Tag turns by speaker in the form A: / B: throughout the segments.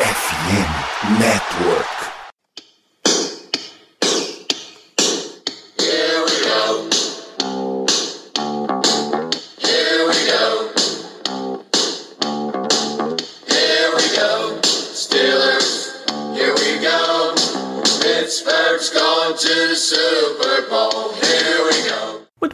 A: FM Network.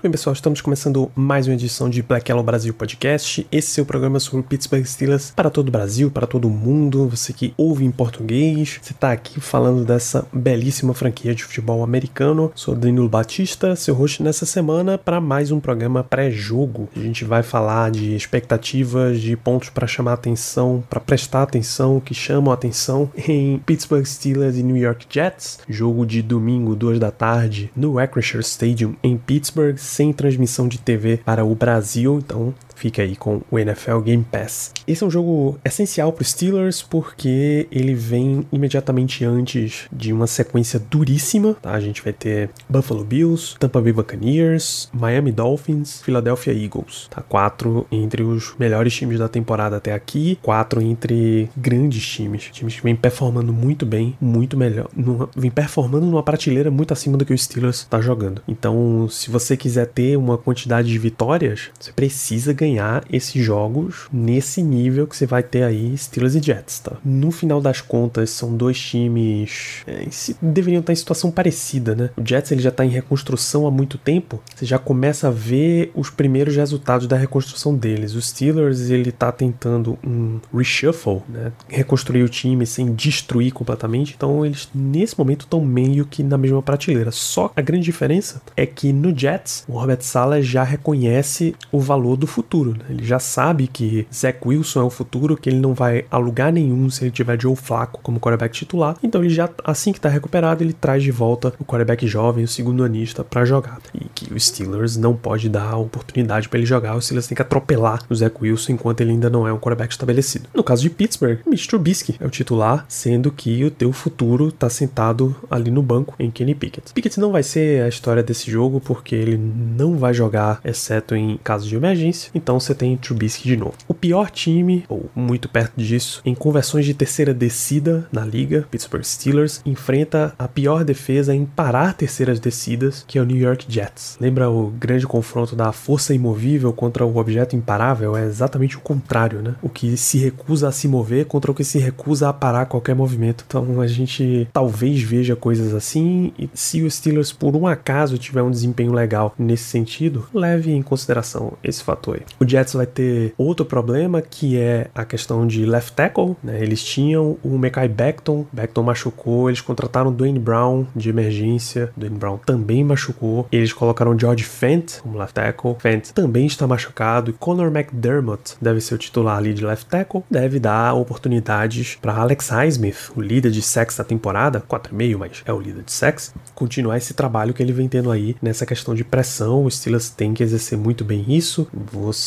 B: Bem, pessoal, estamos começando mais uma edição de Black Yellow Brasil Podcast. Esse é o programa sobre Pittsburgh Steelers para todo o Brasil, para todo o mundo. Você que ouve em português, você está aqui falando dessa belíssima franquia de futebol americano. Sou Danilo Batista, seu host nessa semana para mais um programa pré-jogo. A gente vai falar de expectativas, de pontos para chamar atenção, para prestar atenção, que chamam atenção em Pittsburgh Steelers e New York Jets. Jogo de domingo, duas da tarde, no Acrisure Stadium em Pittsburgh sem transmissão de TV para o Brasil, então fica aí com o NFL Game Pass. Esse é um jogo essencial para os Steelers porque ele vem imediatamente antes de uma sequência duríssima. Tá? A gente vai ter Buffalo Bills, Tampa Bay Buccaneers, Miami Dolphins, Philadelphia Eagles. Tá? Quatro entre os melhores times da temporada até aqui, quatro entre grandes times, times que vêm performando muito bem, muito melhor, numa, vem performando numa prateleira muito acima do que o Steelers está jogando. Então, se você quiser ter uma quantidade de vitórias, você precisa ganhar ganhar esses jogos nesse nível que você vai ter aí Steelers e Jets, tá? No final das contas, são dois times é, deveriam estar em situação parecida, né? O Jets ele já está em reconstrução há muito tempo, você já começa a ver os primeiros resultados da reconstrução deles. O Steelers ele tá tentando um reshuffle, né? Reconstruir o time sem destruir completamente, então eles nesse momento estão meio que na mesma prateleira. Só a grande diferença é que no Jets o Robert Sala já reconhece o valor do futuro futuro. Né? Ele já sabe que Zach Wilson é o futuro, que ele não vai alugar nenhum se ele tiver Joe Flaco como quarterback titular. Então ele já, assim que tá recuperado, ele traz de volta o quarterback jovem, o segundo anista, para jogar. E que o Steelers não pode dar oportunidade para ele jogar. O Steelers tem que atropelar o Zach Wilson enquanto ele ainda não é um quarterback estabelecido. No caso de Pittsburgh, Mitch Trubisky é o titular, sendo que o teu futuro tá sentado ali no banco em Kenny Pickett. Pickett não vai ser a história desse jogo porque ele não vai jogar, exceto em caso de emergência. Então você tem Trubisky de novo. O pior time, ou muito perto disso, em conversões de terceira descida na liga, Pittsburgh Steelers, enfrenta a pior defesa em parar terceiras descidas, que é o New York Jets. Lembra o grande confronto da força imovível contra o objeto imparável? É exatamente o contrário, né? O que se recusa a se mover contra o que se recusa a parar qualquer movimento. Então a gente talvez veja coisas assim, e se o Steelers por um acaso tiver um desempenho legal nesse sentido, leve em consideração esse fator aí. O Jets vai ter outro problema que é a questão de left tackle. Né? Eles tinham o Mekai Beckton, Beckton machucou, eles contrataram Dwayne Brown de emergência, Dwayne Brown também machucou. Eles colocaram George Fent como left tackle, Fent também está machucado. E Conor McDermott deve ser o titular ali de left tackle, deve dar oportunidades para Alex Highsmith, o líder de sacks da temporada, 4,5, mas é o líder de sacks, continuar esse trabalho que ele vem tendo aí nessa questão de pressão. O Steelers tem que exercer muito bem isso. Você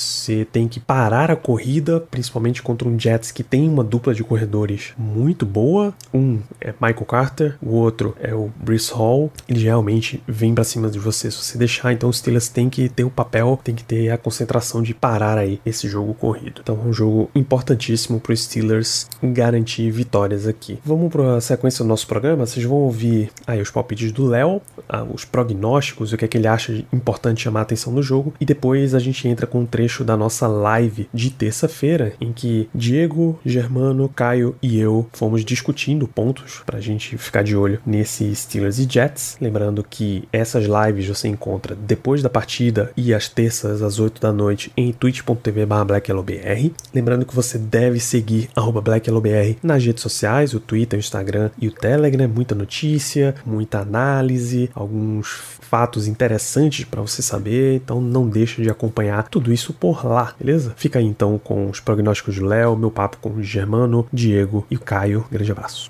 B: tem que parar a corrida, principalmente contra um Jets que tem uma dupla de corredores muito boa. Um é Michael Carter, o outro é o Brice Hall. Eles realmente vêm para cima de você se você deixar. Então os Steelers tem que ter o papel, tem que ter a concentração de parar aí esse jogo corrido. Então é um jogo importantíssimo para os Steelers garantir vitórias aqui. Vamos para a sequência do nosso programa. Vocês vão ouvir aí os palpites do Léo, os prognósticos, o que é que ele acha importante chamar a atenção no jogo. E depois a gente entra com um trecho da nossa live de terça-feira, em que Diego, Germano, Caio e eu fomos discutindo pontos para a gente ficar de olho nesse Steelers e Jets. Lembrando que essas lives você encontra depois da partida e às terças às 8 da noite em twitch.tv/blackyellowbr. Lembrando que você deve seguir @blackyellowbr nas redes sociais, o Twitter, o Instagram e o Telegram. Muita notícia, muita análise, alguns fatos interessantes para você saber. Então não deixe de acompanhar tudo isso por lá, beleza? Fica aí então com os prognósticos do Léo, meu papo com o Germano, Diego e o Caio. Grande abraço.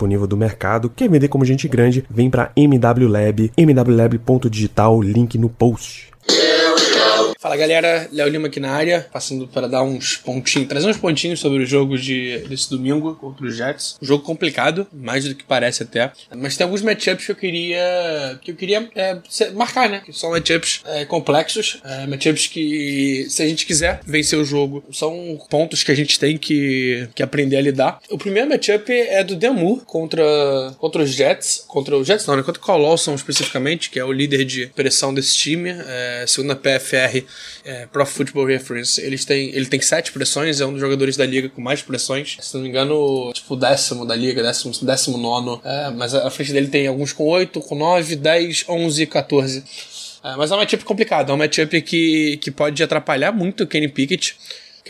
B: disponível do mercado. Quer vender como gente grande? Vem para MW Lab, mwlab.digital, link no post.
A: Fala galera, Léo Lima aqui na área, passando para dar uns pontinhos, trazer uns pontinhos sobre o jogo de, desse domingo contra os Jets. Um jogo complicado, mais do que parece até. Mas tem alguns matchups que eu queria que eu queria é, marcar, né? Que são matchups é, complexos, é, matchups que, se a gente quiser vencer o jogo, são pontos que a gente tem que, que aprender a lidar. O primeiro matchup é do Demu contra, contra os Jets, contra os Jets não, né? Contra o Colossal especificamente, que é o líder de pressão desse time, é, segundo a PFR é, Pro Football Reference, eles têm, ele tem sete pressões, é um dos jogadores da liga com mais pressões. Se não me engano, tipo, décimo da liga, décimo, décimo nono. É, mas a frente dele tem alguns com oito, com nove, dez, onze, 14. É, mas é um matchup complicado, é um matchup que, que pode atrapalhar muito o Kenny Pickett.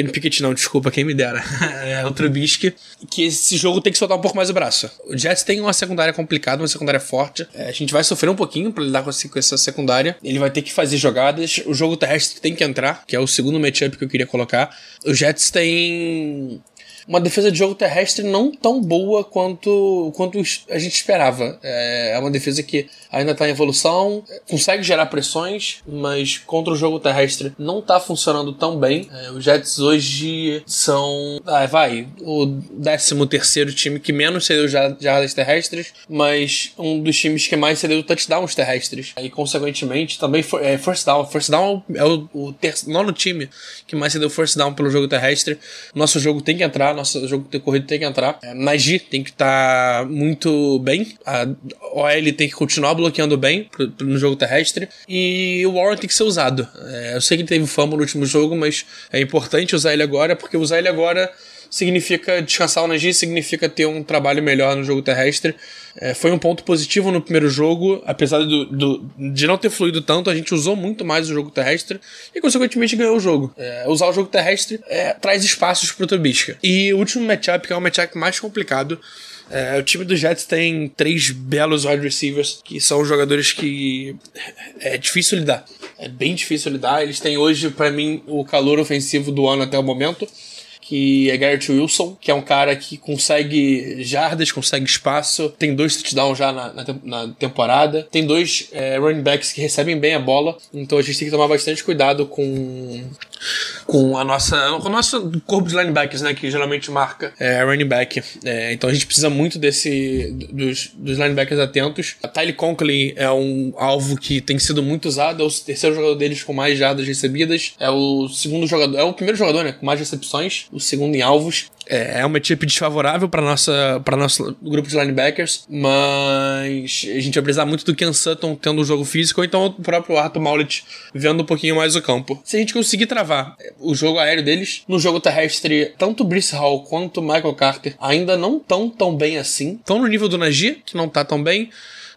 A: Kenny Pickett não, desculpa, quem me dera. é o Trubisky. Que esse jogo tem que soltar um pouco mais o braço. O Jets tem uma secundária complicada, uma secundária forte. É, a gente vai sofrer um pouquinho para lidar com essa secundária. Ele vai ter que fazer jogadas. O jogo terrestre tem que entrar, que é o segundo matchup que eu queria colocar. Os Jets têm uma defesa de jogo terrestre não tão boa quanto, quanto a gente esperava. É, é uma defesa que ainda está em evolução, consegue gerar pressões, mas contra o jogo terrestre não está funcionando tão bem. É, os Jets hoje são, ah, vai, o 13 terceiro time que menos cedeu jardas terrestres, mas um dos times que mais cedeu touchdowns terrestres. E, consequentemente, também for, é, first down. First down é o, o ter, nono time que mais cedeu first down pelo jogo terrestre. Nosso jogo tem que entrar, nosso jogo de corrida tem que entrar. É, Nagy tem que estar tá muito bem. A OL tem que continuar bloqueando bem no jogo terrestre. E o Warren tem que ser usado. É, eu sei que ele teve fama no último jogo, mas é importante usar ele agora, porque usar ele agora significa descansar o Nagy, significa ter um trabalho melhor no jogo terrestre. É, foi um ponto positivo no primeiro jogo, apesar do, do, de não ter fluído tanto, a gente usou muito mais o jogo terrestre e, consequentemente, ganhou o jogo. É, usar o jogo terrestre é, traz espaços pro Trubisky. E o último matchup, que é o matchup mais complicado, é, o time do Jets tem três belos wide receivers que são jogadores que é difícil lidar. É bem difícil lidar. Eles têm hoje, para mim, o calor ofensivo do ano até o momento que é Garrett Wilson, que é um cara que consegue jardas, consegue espaço, tem dois touchdowns já na, na, na temporada, tem dois é, running backs que recebem bem a bola, então a gente tem que tomar bastante cuidado com com a nossa com o nosso corpo de linebackers, né, que geralmente marca é, running back. É, então a gente precisa muito desse dos, dos linebackers atentos. A Tyler Conklin é um alvo que tem sido muito usado, é o terceiro jogador deles com mais jardas recebidas, é o segundo jogador, é o primeiro jogador, né, com mais recepções, o segundo em alvos. É, é uma equipe desfavorável para nossa para nosso grupo de linebackers, mas a gente vai precisar muito do Ken Sutton tendo o jogo físico, ou então o próprio Arthur Maulet vendo um pouquinho mais o campo. Se a gente conseguir travar o jogo aéreo deles, no jogo terrestre, tanto Brice Hall quanto Michael Carter ainda não estão tão bem assim. Estão no nível do Najee, que não tá tão bem,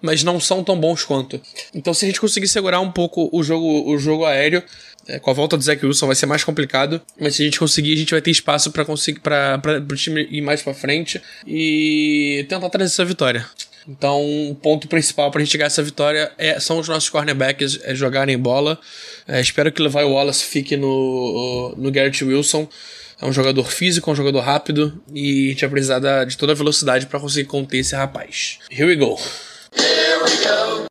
A: mas não são tão bons quanto. Então, se a gente conseguir segurar um pouco o jogo, o jogo aéreo, é, com a volta do Zach Wilson vai ser mais complicado, mas se a gente conseguir, a gente vai ter espaço para conseguir para o time ir mais para frente e tentar trazer essa vitória. Então, o ponto principal para a gente a essa vitória é, são os nossos cornerbacks é, jogarem bola. É, espero que o Levi Wallace fique no, no Garrett Wilson. É um jogador físico, é um jogador rápido e a gente vai precisar de toda a velocidade para conseguir conter esse rapaz. Here we go.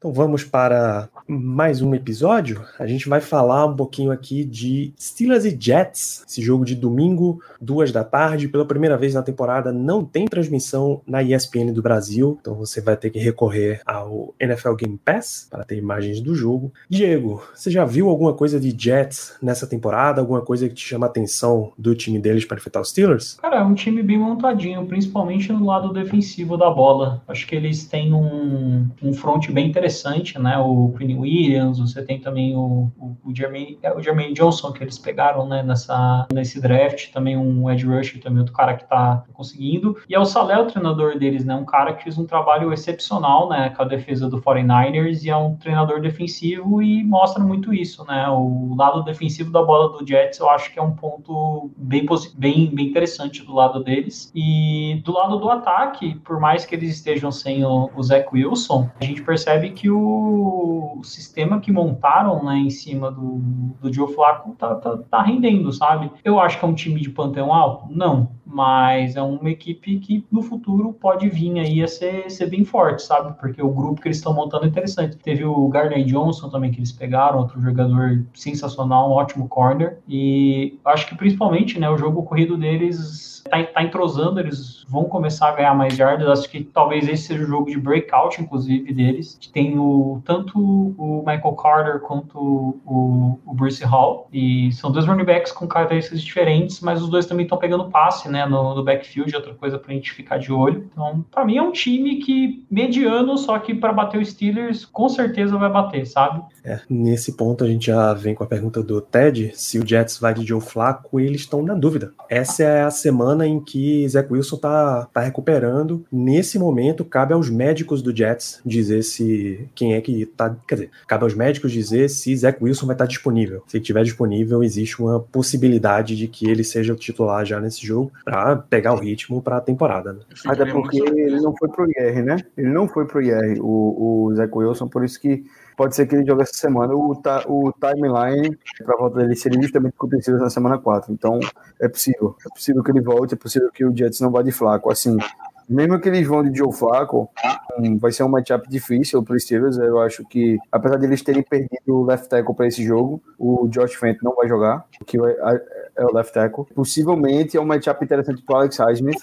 B: Então vamos para mais um episódio. A gente vai falar um pouquinho aqui de Steelers e Jets, esse jogo de domingo, duas da tarde. Pela primeira vez na temporada, não tem transmissão na ESPN do Brasil, então você vai ter que recorrer ao NFL Game Pass para ter imagens do jogo. Diego, você já viu alguma coisa de Jets nessa temporada? Alguma coisa que te chama a atenção do time deles para enfrentar os Steelers?
C: Cara, é um time bem montadinho, principalmente no lado defensivo da bola. Acho que eles têm um, um front bem interessante, né? O Quinn Williams, você tem também o, o, o, Jermaine, é, o Jermaine Johnson que eles pegaram né, nessa, nesse draft, também um Ed Rush, também outro cara que tá conseguindo. E é o Salé, o treinador deles, né? Um cara que fez um trabalho excepcional, né? Com a defesa do 49ers e é um treinador defensivo e mostra muito isso, né? O lado defensivo da bola do Jets eu acho que é um ponto bem, bem, bem interessante do lado deles. E do lado do ataque, por mais que eles estejam sem o, o Zach Wilson, a gente percebe que o, o sistema que montaram né, em cima do, do Joe Flacco tá, tá, tá rendendo, sabe? Eu acho que é um time de panteão alto? Não mas é uma equipe que no futuro pode vir aí a ser, ser bem forte, sabe? Porque o grupo que eles estão montando é interessante. Teve o Gardner Johnson também que eles pegaram, outro jogador sensacional, um ótimo corner. E acho que principalmente, né, o jogo corrido deles tá, tá entrosando, eles vão começar a ganhar mais yardas. Acho que talvez esse seja o jogo de breakout, inclusive, deles. Tem o, tanto o Michael Carter quanto o, o Bruce Hall. E são dois running backs com características diferentes, mas os dois também estão pegando passe, né, no, no backfield, outra coisa pra gente ficar de olho. Então, para mim é um time que mediano, só que para bater o Steelers, com certeza vai bater, sabe?
B: É, nesse ponto a gente já vem com a pergunta do Ted, se o Jets vai de Joe Flacco, eles estão na dúvida. Essa é a semana em que Zach Wilson tá, tá recuperando. Nesse momento, cabe aos médicos do Jets dizer se quem é que tá. Quer dizer, cabe aos médicos dizer se Zach Wilson vai estar disponível. Se ele estiver disponível, existe uma possibilidade de que ele seja o titular já nesse jogo para pegar o ritmo para a temporada. Né?
D: Até porque ele não foi pro IR, né? Ele não foi pro IR, o, o Zach Wilson, por isso que pode ser que ele jogue essa semana. O, o timeline para a volta dele seria justamente acontecido na semana 4. Então, é possível. É possível que ele volte, é possível que o Jets não vá de flaco. Assim, mesmo que eles vão de Joe Flacco, um, vai ser um matchup difícil para os Steelers. Eu acho que, apesar de eles terem perdido o left tackle para esse jogo, o Josh Fenton não vai jogar, que é o left tackle. Possivelmente é um matchup interessante para o Alex Highsmith.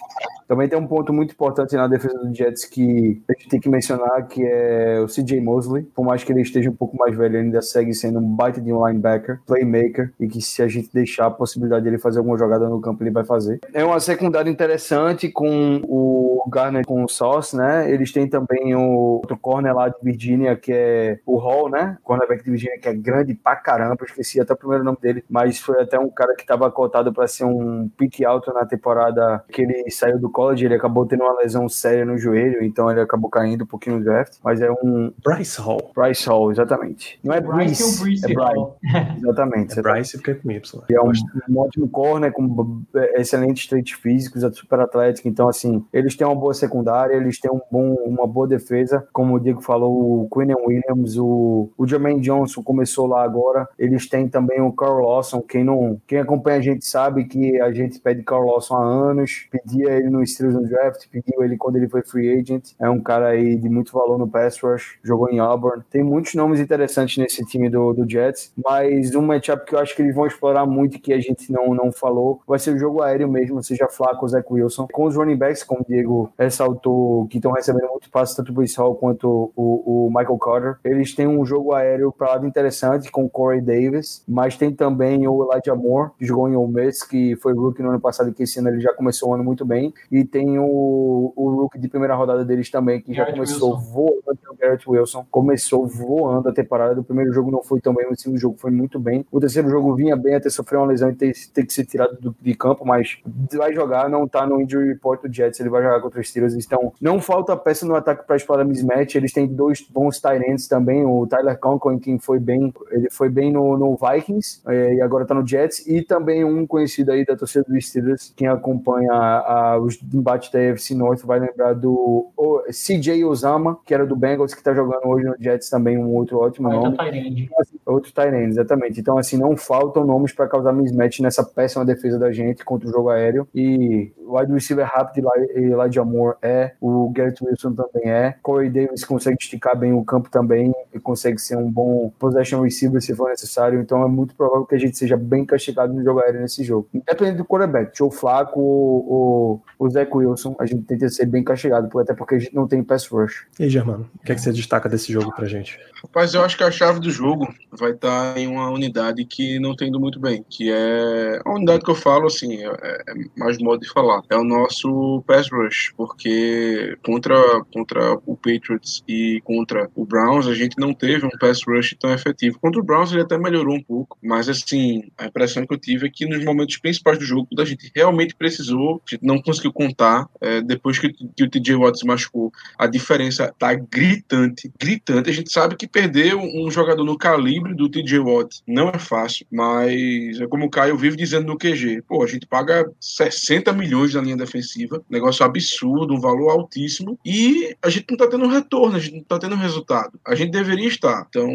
D: Também tem um ponto muito importante na defesa do Jets que a gente tem que mencionar, que é o CJ Mosley. Por mais que ele esteja um pouco mais velho, ele ainda segue sendo um baita de um linebacker, playmaker, e que se a gente deixar a possibilidade de ele fazer alguma jogada no campo, ele vai fazer. É uma secundária interessante com o Garner com o Sauce, né? Eles têm também o outro corner lá de Virgínia, que é o Hall, né? Cornerback de Virgínia, que é grande pra caramba, eu esqueci até o primeiro nome dele, mas foi até um cara que estava cotado para ser um pick alto na temporada que ele saiu do college, ele acabou tendo uma lesão séria no joelho, então ele acabou caindo um pouquinho no draft. Mas é um.
B: Bryce Hall.
D: Bryce Hall, exatamente. Não é Bryce,
C: Bryce, é, Bryce
D: é Bryce. Exatamente.
B: É Bryce porque é com Y.
D: E é um, um ótimo corner, com excelentes traits físicos, é super atlético. Então, assim, eles têm uma boa secundária, eles têm um bom, uma boa defesa. Como o Diego falou, o Quinn Williams, o, o Jermaine Johnson começou lá agora. Eles têm também o Carl Lawson. Quem, não, quem acompanha a gente sabe que a gente pede Carl Lawson há anos, pedia ele no Steelers no draft, pediu ele quando ele foi free agent. É um cara aí de muito valor no pass rush, jogou em Auburn. Tem muitos nomes interessantes nesse time do, do Jets, mas um matchup que eu acho que eles vão explorar muito que a gente não, não falou vai ser o jogo aéreo mesmo, seja Flaco ou Zach Wilson. Com os running backs, como o Diego ressaltou, que estão recebendo muito passe, tanto o Bruce Hall quanto o, o Michael Carter. Eles têm um jogo aéreo para lado interessante com o Corey Davis, mas tem também o Elijah Moore, que jogou em Ole Miss, que foi rookie no ano passado, que esse ano ele já começou o ano muito bem. E tem o, o rookie de primeira rodada deles também, que Garrett já começou Wilson. voando, o Garrett Wilson. Começou voando a temporada. Do primeiro jogo não foi tão bem, o segundo jogo foi muito bem. O terceiro jogo vinha bem até sofrer uma lesão e ter, ter que ser tirado do, de campo, mas vai jogar, não tá no injury report do Jets, ele vai jogar contra os Steelers. Então, não falta peça no ataque para explorar mismatch. Eles têm dois bons tight ends também, o Tyler Conklin, que foi bem, ele foi bem no, no Vikings é, e agora tá no Jets, e também um conhecido aí da torcida dos Steelers, quem acompanha a, a, os embate da AFC North vai lembrar do o CJ Osama, que era do Bengals, que tá jogando hoje no Jets também, um outro ótimo
C: Quarta
D: nome.
C: Tyrande.
D: Outro Tyrande, exatamente. Então, assim, não faltam nomes para causar mismatch nessa péssima defesa da gente contra o jogo aéreo. E o wide receiver rápido, Eli- Elijah Moore é, o Garrett Wilson também é. Corey Davis consegue esticar bem o campo também e consegue ser um bom possession receiver se for necessário. Então, é muito provável que a gente seja bem castigado no jogo aéreo nesse jogo. Independente do quarterback, Joe Flacco ou o, o Zach Wilson, a gente tenta ser bem castigado, até porque a gente não tem pass rush.
B: E aí, Germano, o que, é que você destaca desse jogo pra gente?
E: Rapaz, eu acho que a chave do jogo vai estar em uma unidade que não tem indo muito bem, que é a unidade que eu falo, assim, é, é mais modo de falar. É o nosso pass rush, porque contra, contra o Patriots e contra o Browns, a gente não teve um pass rush tão efetivo. Contra o Browns ele até melhorou um pouco, mas assim, a impressão que eu tive é que nos momentos principais do jogo, a gente realmente precisou, a gente não conseguiu contar, é, depois que, que o TJ Watt se machucou, a diferença tá gritante, gritante. A gente sabe que perder um jogador no calibre do TJ Watt não é fácil, mas é como o Caio vive dizendo no QG. Pô, a gente paga 60 milhões na linha defensiva, negócio absurdo, um valor altíssimo, e a gente não tá tendo retorno, a gente não tá tendo resultado. A gente deveria estar. Então,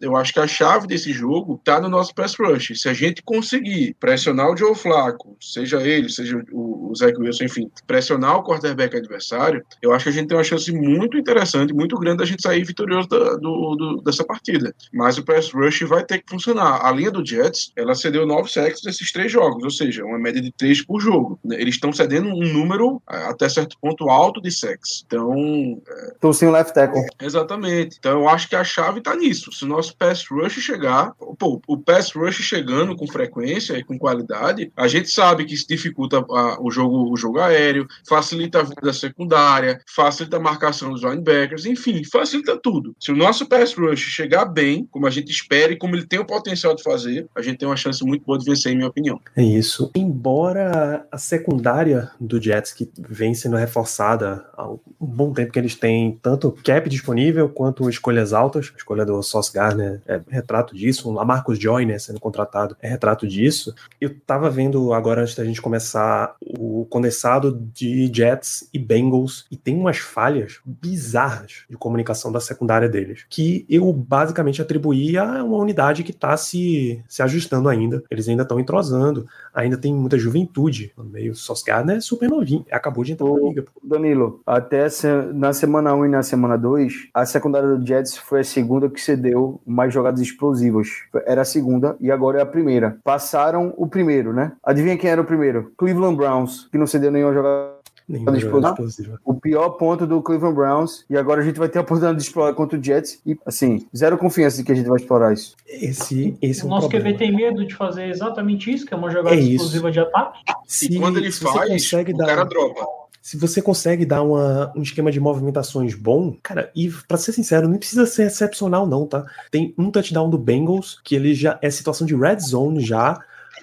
E: eu acho que a chave desse jogo tá no nosso pass rush. Se a gente conseguir pressionar o Joe Flacco, seja ele, seja o, o Zach Wilson, enfim, pressionar o quarterback adversário, eu acho que a gente tem uma chance muito interessante, muito grande da gente sair vitorioso da- do- do- dessa partida. Mas o pass rush vai ter que funcionar. A linha do Jets, ela cedeu nove sacks nesses três jogos, ou seja, uma média de três por jogo. Eles estão cedendo um número até certo ponto alto de sacks. Então,
D: Tô sem o left tackle.
E: Exatamente. Então eu acho que a chave tá nisso. Se o nosso pass rush chegar, pô, o pass rush chegando com frequência e com qualidade, a gente sabe que isso dificulta a- o jogo, o jogo aéreo, facilita a vida da secundária, facilita a marcação dos linebackers, enfim, facilita tudo. Se o nosso pass rush chegar bem, como a gente espera e como ele tem o potencial de fazer, a gente tem uma chance muito boa de vencer, em minha opinião.
B: É isso. Embora a secundária do Jets, que vem sendo reforçada há um bom tempo, que eles têm tanto cap disponível quanto escolhas altas, a escolha do Sauce Gardner é retrato disso, o Lamarcus Joyner sendo contratado é retrato disso. Eu tava vendo agora, antes da gente começar, o condensado de Jets e Bengals, e tem umas falhas bizarras de comunicação da secundária deles, que eu basicamente atribuí a uma unidade que tá se, se ajustando ainda. Eles ainda estão entrosando, ainda tem muita juventude no meio. Sauce Gardner é super novinho, acabou de entrar
D: O-. Danilo, até se- na semana 1 e na semana 2, a secundária do Jets foi a segunda que cedeu mais jogadas explosivas. Era a segunda e agora é a primeira. Passaram o primeiro, né? Adivinha quem era o primeiro? Cleveland Browns, que não cedeu nenhuma jogada.
B: Nenhuma
D: Pode
B: jogada
D: explodir?
B: explosiva.
D: O pior ponto do Cleveland Browns. E agora a gente vai ter a oportunidade de explorar contra o Jets. E, assim, zero confiança de que a gente vai explorar isso.
B: Esse, esse é
C: O
B: um
C: nosso
B: problema.
C: QB tem medo de fazer exatamente isso, que é uma jogada
B: É
C: exclusiva de ataque.
B: Se,
E: e quando ele faz,
B: consegue
E: o
B: dar...
E: cara dropa.
B: Se você consegue dar uma- um esquema de movimentações bom, cara, e pra ser sincero, não precisa ser excepcional, não, tá? Tem um touchdown do Bengals, que ele já é situação de red zone já.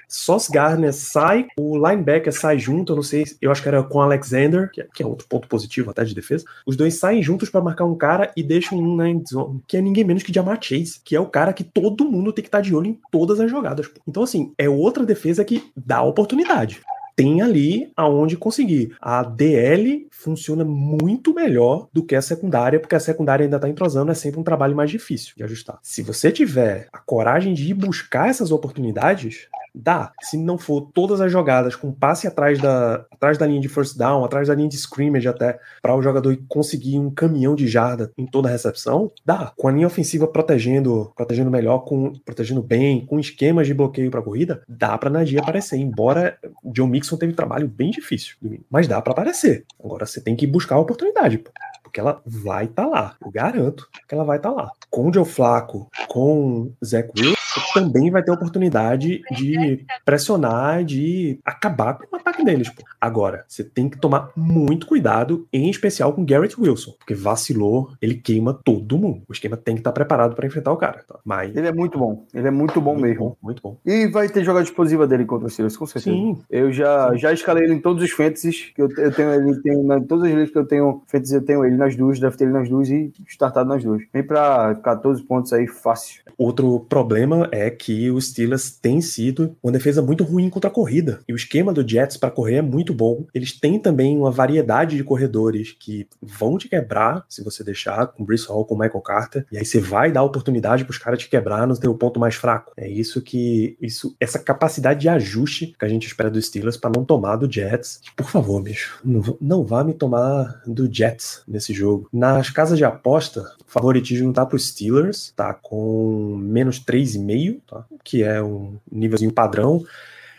B: Sauce Gardner sai, o linebacker sai junto, eu não sei, eu acho que era com Alexander, que é, é outro ponto positivo até de defesa. Os dois saem juntos pra marcar um cara e deixam um na end zone, que é ninguém menos que Jamar Chase, que é o cara que todo mundo tem que estar de olho em todas as jogadas. Então, assim, é outra defesa que dá oportunidade tem ali aonde conseguir. A DL funciona muito melhor do que a secundária, porque a secundária ainda tá entrosando, é sempre um trabalho mais difícil de ajustar. Se você tiver a coragem de ir buscar essas oportunidades, dá. Se não for todas as jogadas com passe atrás da, atrás da linha de first down, atrás da linha de scrimmage até, para o jogador conseguir um caminhão de jarda em toda a recepção, dá. Com a linha ofensiva protegendo, protegendo melhor, com, protegendo bem, com esquemas de bloqueio para corrida, dá para Nadia aparecer. Embora John Mixon teve trabalho bem difícil, mas dá para aparecer. Agora você tem que buscar a oportunidade, pô, porque ela vai estar lá. Eu garanto que ela vai estar lá. Com o Joe Flaco, com o Zach Wilson, você também vai ter a oportunidade de pressionar, de acabar com o ataque deles. Pô. Agora, você tem que tomar muito cuidado, em especial com Garrett Wilson, porque vacilou, ele queima todo mundo. O esquema tem que estar preparado para enfrentar o cara. Tá? Mas
D: Ele é muito bom. Ele é muito bom
B: muito
D: mesmo.
B: bom, muito bom.
D: E vai ter jogada explosiva dele contra o Steelers, com certeza.
B: Sim,
D: Eu já, já escalei ele em todos os fantasies que eu, eu tenho ele tem, em todas as ligas que eu tenho fantasy, eu tenho ele. Nas duas, ter ele nas duas e startado nas duas. Vem pra 14 pontos aí, fácil.
B: Outro problema é que os Steelers têm sido uma defesa muito ruim contra a corrida. E o esquema do Jets para correr é muito bom. Eles têm também uma variedade de corredores que vão te quebrar se você deixar com Brice Hall, com Michael Carter. E aí você vai dar oportunidade para os caras te quebrar no teu ponto mais fraco. É isso que isso essa capacidade de ajuste que a gente espera dos Steelers para não tomar do Jets. Por favor, bicho, não, não vá me tomar do Jets nesse jogo. Nas casas de aposta, o favoritismo tá para os Steelers, tá com menos 3,5, tá? que é um nívelzinho padrão.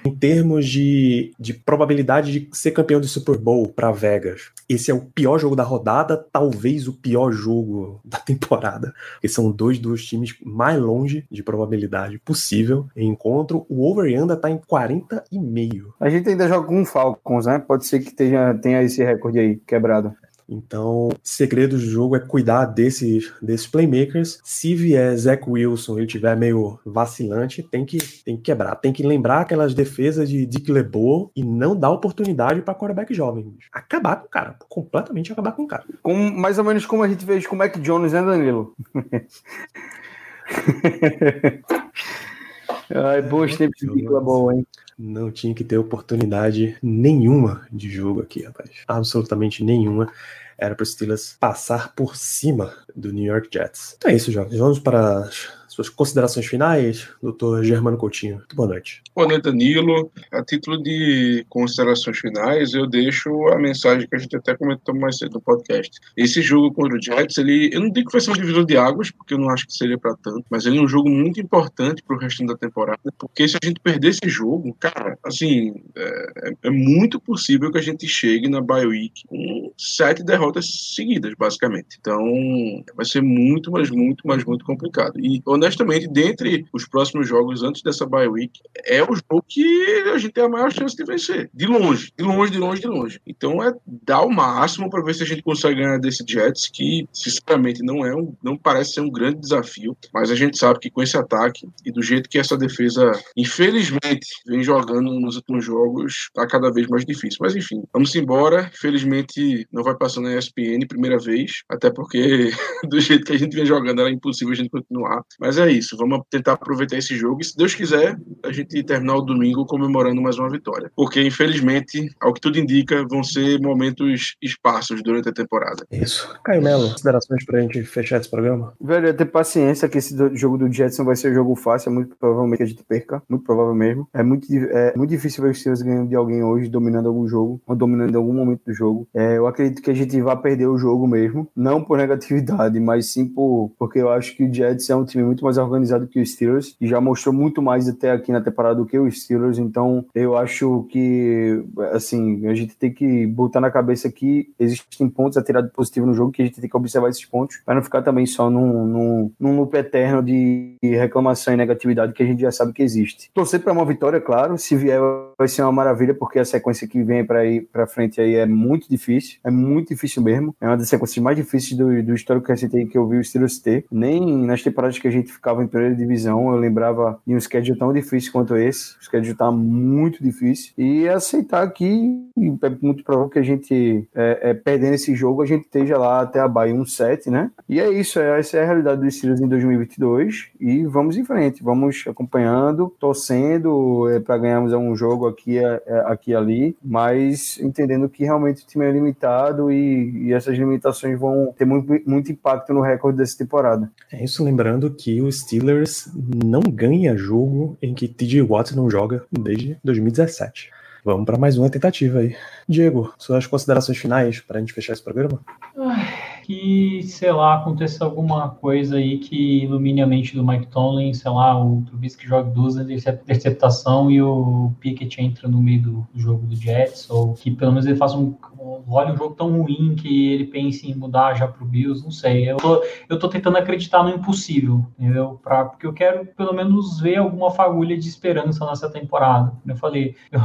B: Em termos de, de probabilidade de ser campeão do Super Bowl para Vegas, esse é o pior jogo da rodada, talvez o pior jogo da temporada, porque são dois dos times mais longe de probabilidade possível em encontro. O over e under tá em 40,5.
D: A gente ainda joga com Falcons, né? Pode ser que tenha, tenha esse recorde aí quebrado.
B: Então, o segredo do jogo é cuidar desses, desses playmakers. Se vier Zach Wilson e tiver meio vacilante, tem que, tem que quebrar. Tem que lembrar aquelas defesas de Dick LeBeau e não dar oportunidade para quarterback jovem. Acabar com o cara. Completamente acabar com o cara.
D: Com, mais ou menos como a gente fez com o Mac Jones, né, Danilo? Ai, bons tempos de Dick LeBeau, hein?
B: Não tinha que ter oportunidade nenhuma de jogo aqui, rapaz. Absolutamente nenhuma. Era para os Steelers passar por cima do New York Jets. Então é isso, jovens. Vamos para suas considerações finais, doutor Germano Coutinho. Muito boa noite.
E: Boa noite, Danilo. A título de considerações finais, eu deixo a mensagem que a gente até comentou mais cedo no podcast. Esse jogo contra o Jets, ele, eu não digo que vai ser um divisor de águas, porque eu não acho que seria para tanto, mas ele é um jogo muito importante para o restante da temporada, porque se a gente perder esse jogo, cara, assim, é, é muito possível que a gente chegue na bye week com sete derrotas seguidas, basicamente. Então, vai ser muito, mas muito, mas muito complicado. E, honestamente, dentre os próximos jogos antes dessa bye week, é o jogo que a gente tem a maior chance de vencer. De longe, de longe, de longe, de longe. Então é dar o máximo para ver se a gente consegue ganhar desse Jets, que sinceramente não é um, não parece ser um grande desafio, mas a gente sabe que com esse ataque e do jeito que essa defesa, infelizmente, vem jogando nos últimos jogos, tá cada vez mais difícil. Mas enfim, vamos embora. Infelizmente não vai passando na ESPN primeira vez, até porque do jeito que a gente vem jogando era impossível a gente continuar. Mas é isso, vamos tentar aproveitar esse jogo e se Deus quiser, a gente terminar o domingo comemorando mais uma vitória. Porque, infelizmente, ao que tudo indica, vão ser momentos esparsos durante a temporada.
B: Isso. Caio Melo, considerações pra gente fechar esse programa?
D: Velho, é ter paciência que esse jogo do Jets não vai ser jogo fácil, é muito provavelmente que a gente perca, muito provável mesmo. É muito, é muito difícil ver os Steelers ganhando de alguém hoje, dominando algum jogo, ou dominando algum momento do jogo. É, eu acredito que a gente vai perder o jogo mesmo, não por negatividade, mas sim por, porque eu acho que o Jets é um time muito mais organizado que os Steelers, e já mostrou muito mais até aqui na temporada do que os Steelers, então eu acho que, assim, a gente tem que botar na cabeça que existem pontos a tirar de positivo no jogo, que a gente tem que observar esses pontos, para não ficar também só num, num, num loop eterno de reclamação e negatividade que a gente já sabe que existe. Torcer para uma vitória, claro, se vier vai ser uma maravilha, porque a sequência que vem para ir para frente aí é muito difícil, é muito difícil mesmo, é uma das sequências mais difíceis do, do histórico que a gente tem que eu vi o Steelers ter, nem nas temporadas que a gente ficava em primeira divisão, eu lembrava de um schedule tão difícil quanto esse, o schedule tá muito difícil, e aceitar que é muito provável que a gente, é, é, perdendo esse jogo, a gente esteja lá até a Bahia 1-7, né? E é isso, é, essa é a realidade dos Steelers em 2022, e vamos em frente, vamos acompanhando, torcendo é, para ganharmos um jogo aqui, é, é, aqui e ali, mas entendendo que realmente o time é limitado e, e essas limitações vão ter muito, muito impacto no recorde dessa temporada.
B: É isso, lembrando que o Steelers não ganha jogo em que TJ Watt não joga desde 2017. Vamos para mais uma tentativa aí. Diego, suas considerações finais para a gente fechar esse programa?
C: Ai, que, sei lá, aconteça alguma coisa aí que ilumine a mente do Mike Tomlin, sei lá, o Trubisky joga duas interceptação e o Pickett entra no meio do, jogo do Jets, ou que pelo menos ele faça um, olha um jogo tão ruim que ele pense em mudar já pro Bills, não sei. Eu tô, eu tô tentando acreditar no impossível, entendeu? Pra, porque eu quero pelo menos ver alguma fagulha de esperança nessa temporada. Eu falei, eu,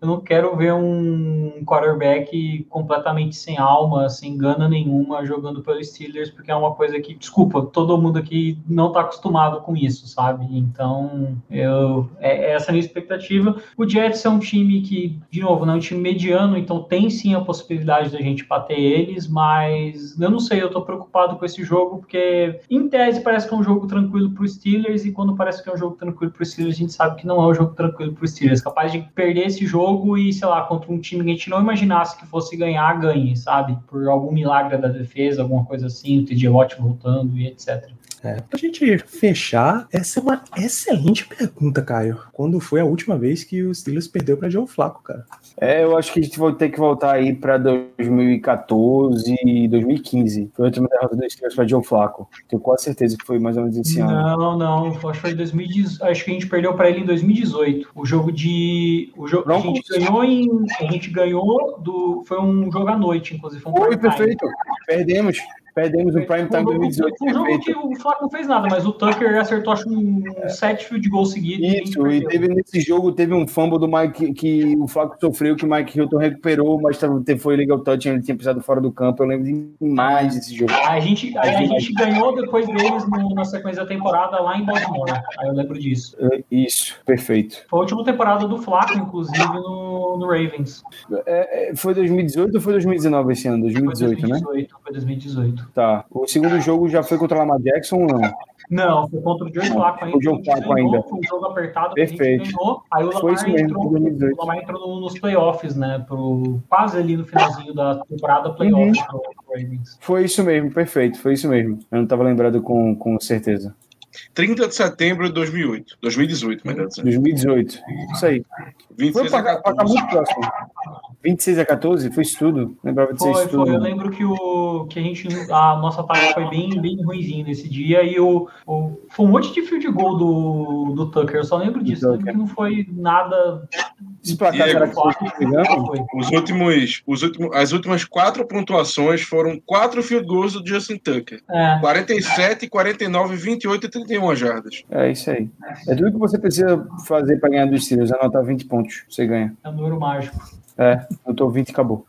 C: eu não quero ver um quarterback completamente sem alma, sem gana nenhuma, jogando pelo Steelers, porque é uma coisa que, desculpa, todo mundo aqui não tá acostumado com isso, sabe? Então, eu, é, essa é a minha expectativa. O Jets é um time que, de novo, não é um time mediano, então tem sim a possibilidade da gente bater eles, mas eu não sei, eu tô preocupado com esse jogo, porque em tese parece que é um jogo tranquilo pro Steelers, e quando parece que é um jogo tranquilo pro Steelers, a gente sabe que não é um jogo tranquilo pro Steelers. Capaz de perder esse jogo e, sei lá, contra um time que a gente não imaginasse que fosse ganhar, ganhe, sabe? Por algum milagre da defesa, alguma coisa assim, o TJ Watt voltando e etc.
B: É, pra gente fechar, essa é uma excelente pergunta, Caio. Quando foi a última vez que o Steelers perdeu pra Joe Flaco, cara?
D: É, eu acho que a gente vai ter que voltar aí pra 2014 e 2015. Foi a última derrota do Steelers pra Joe Flaco. Tenho quase certeza que foi mais ou menos esse ano.
C: Não, não, acho que foi 2018. Acho que a gente perdeu pra ele em 2018. O jogo de. O jogo, a gente ganhou em. A gente ganhou do. Foi um jogo à noite, inclusive. Foi um
D: Foi, perfeito. Perdemos. Perdemos o Prime Time
C: Foi um jogo-
D: 2018,
C: Foi um jogo que o Flaco não fez nada, mas o Tucker acertou acho um sete field goal e a gente
D: Isso, e
C: perdeu.
D: teve nesse jogo, teve um fumble do Mike que o Flaco sofreu, que o Mike Hilton recuperou, mas foi legal touch, ele tinha pisado fora do campo. Eu lembro demais desse jogo.
C: A gente, aí a gente ganhou depois deles no- na sequência da temporada lá em Baltimore. Aí eu lembro disso.
D: É, Isso, perfeito.
C: Foi a última temporada do Flaco, inclusive, no, no Ravens.
D: É, é, foi 2018 ou foi 2019 esse ano?
C: Foi
D: 2018, né?
C: 2018, foi 2018.
D: Tá. O segundo jogo já foi contra o Lamar Jackson ou não?
C: Não, foi contra o Joe Flacco ainda.
D: O
C: gente
D: Flacco ainda.
C: Foi um jogo apertado
D: Perfeito.
C: ganhou. Aí o
D: Foi
C: Lamar
D: isso mesmo,
C: entrou,
D: 2018.
C: o Lamar entrou no- nos playoffs, né? Pro, quase ali no finalzinho da temporada playoffs
D: Uhum.
C: pro, pro Ravens.
D: Foi isso mesmo, perfeito, foi isso mesmo. Eu não estava lembrado com, com certeza.
E: 30 de setembro de 2008. 2018, melhor dizendo.
D: 2018. Isso aí. Foi
E: 26 a
D: pra, pra cá
E: 14.
D: muito próximo. 26 a 14? Foi isso tudo? Lembrava de ser
C: Foi,
D: isso tudo.
C: foi. Eu lembro que, o, que a gente. A nossa tarefa foi bem, bem ruimzinho nesse dia e o, o, foi um monte de field goal do, do Tucker. Eu só lembro disso. Eu lembro que não foi nada.
D: Esse placar
E: Diego,
D: engano?
C: foi.
E: Os últimos, os últimos, as últimas quatro pontuações foram quatro field goals do Justin Tucker.
C: É.
E: 47, 49, 28 e 31 jardas.
D: É isso aí. É tudo que você precisa fazer para ganhar dos Steelers. Anotar 20 pontos. Você ganha.
C: É um número mágico.
D: É, anotou 20 e acabou.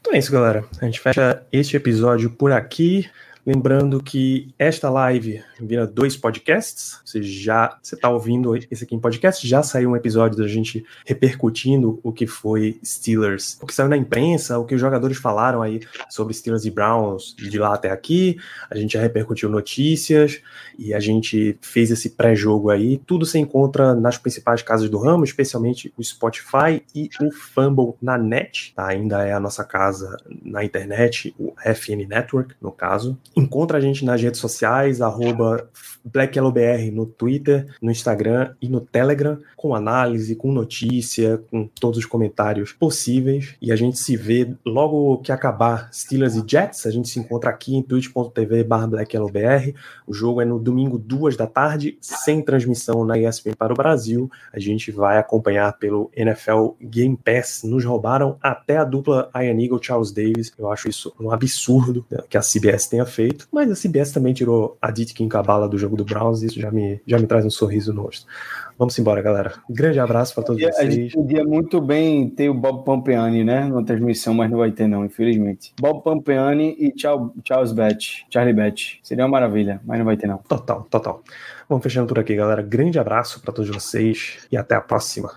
B: Então é isso, galera. A gente fecha este episódio por aqui. Lembrando que esta live vira dois podcasts. Você já você está ouvindo esse aqui em podcast. Já saiu um episódio da gente repercutindo o que foi Steelers, o que saiu na imprensa, o que os jogadores falaram aí sobre Steelers e Browns de lá até aqui. A gente já repercutiu notícias e a gente fez esse pré-jogo aí. Tudo você encontra nas principais casas do ramo, especialmente o Spotify e o Fumble na net. Tá? Ainda é a nossa casa na internet, o FN Network, no caso. Encontra a gente nas redes sociais, arroba no Twitter, no Instagram e no Telegram, com análise, com notícia, com todos os comentários possíveis. E a gente se vê logo que acabar Steelers e Jets. A gente se encontra aqui em twitch.tv BlackYellowBR. O jogo é no domingo, duas da tarde, sem transmissão na ESPN para o Brasil. A gente vai acompanhar pelo NFL Game Pass. Nos roubaram até a dupla Ian Eagle Charles Davis. Eu acho isso um absurdo né, que a CBS tenha feito. Mas a CBS também tirou a Ditkin Cabala do jogo do Browns. Isso já me, já me traz um sorriso no rosto. Vamos embora, galera. Grande abraço para todos
D: E a
B: vocês.
D: gente podia muito bem ter o Bob Pompeani, né? Na transmissão, mas não vai ter, não, infelizmente. Bob Pompeani e Charles, Batch, Charlie Batch. Seria uma maravilha, mas não vai ter, não.
B: Total, total. Vamos fechando por aqui, galera. Grande abraço para todos vocês e até a próxima.